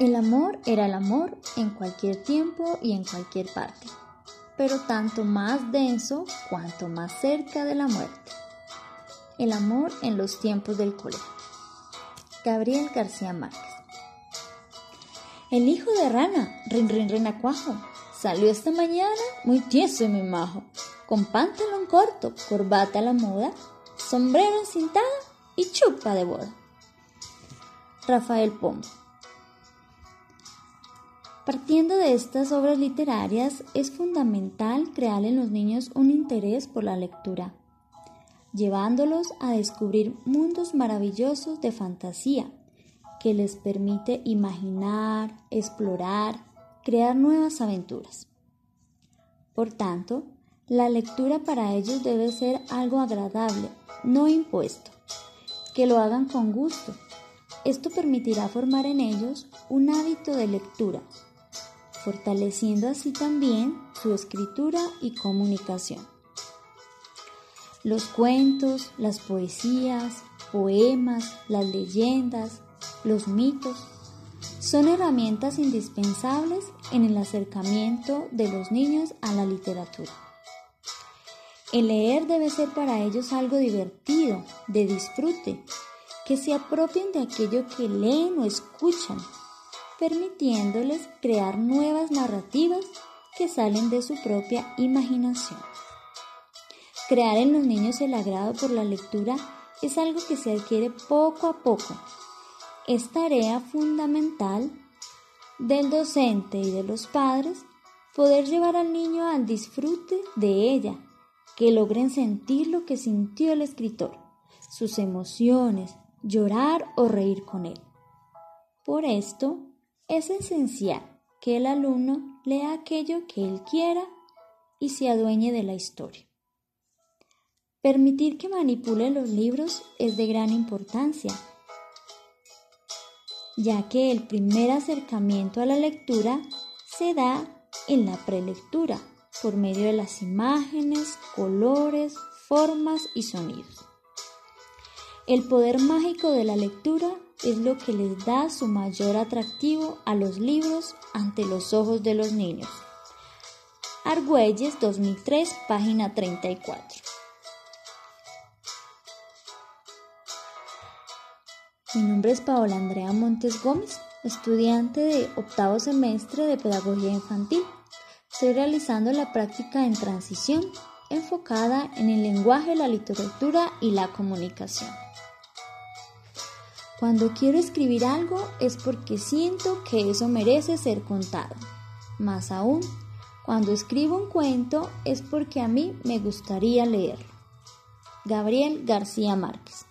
El amor era el amor en cualquier tiempo y en cualquier parte, pero tanto más denso cuanto más cerca de la muerte. El amor en los tiempos del cólera. Gabriel García Márquez. El hijo de rana, rin rin renacuajo, salió esta mañana muy tieso y muy majo, con pantalón corto, corbata a la moda, sombrero encintado y chupa de boda. Rafael Pombo. Partiendo de estas obras literarias, es fundamental crear en los niños un interés por la lectura, llevándolos a descubrir mundos maravillosos de fantasía que les permite imaginar, explorar, crear nuevas aventuras. Por tanto, la lectura para ellos debe ser algo agradable, no impuesto, que lo hagan con gusto. Esto permitirá formar en ellos un hábito de lectura fortaleciendo así también su escritura y comunicación. Los cuentos, las poesías, poemas, las leyendas, los mitos, son herramientas indispensables en el acercamiento de los niños a la literatura. El leer debe ser para ellos algo divertido, de disfrute, que se apropien de aquello que leen o escuchan permitiéndoles crear nuevas narrativas que salen de su propia imaginación. Crear en los niños el agrado por la lectura es algo que se adquiere poco a poco. Es tarea fundamental del docente y de los padres poder llevar al niño al disfrute de ella, que logren sentir lo que sintió el escritor, sus emociones, llorar o reír con él. Por esto, es esencial que el alumno lea aquello que él quiera y se adueñe de la historia. Permitir que manipule los libros es de gran importancia, ya que el primer acercamiento a la lectura se da en la prelectura por medio de las imágenes, colores, formas y sonidos. El poder mágico de la lectura es lo que les da su mayor atractivo a los libros ante los ojos de los niños. Argüelles 2003, página 34. Mi nombre es Paola Andrea Montes Gómez, estudiante de octavo semestre de Pedagogía Infantil. Estoy realizando la práctica en transición enfocada en el lenguaje, la literatura y la comunicación. Cuando quiero escribir algo es porque siento que eso merece ser contado. Más aún, cuando escribo un cuento es porque a mí me gustaría leerlo. Gabriel García Márquez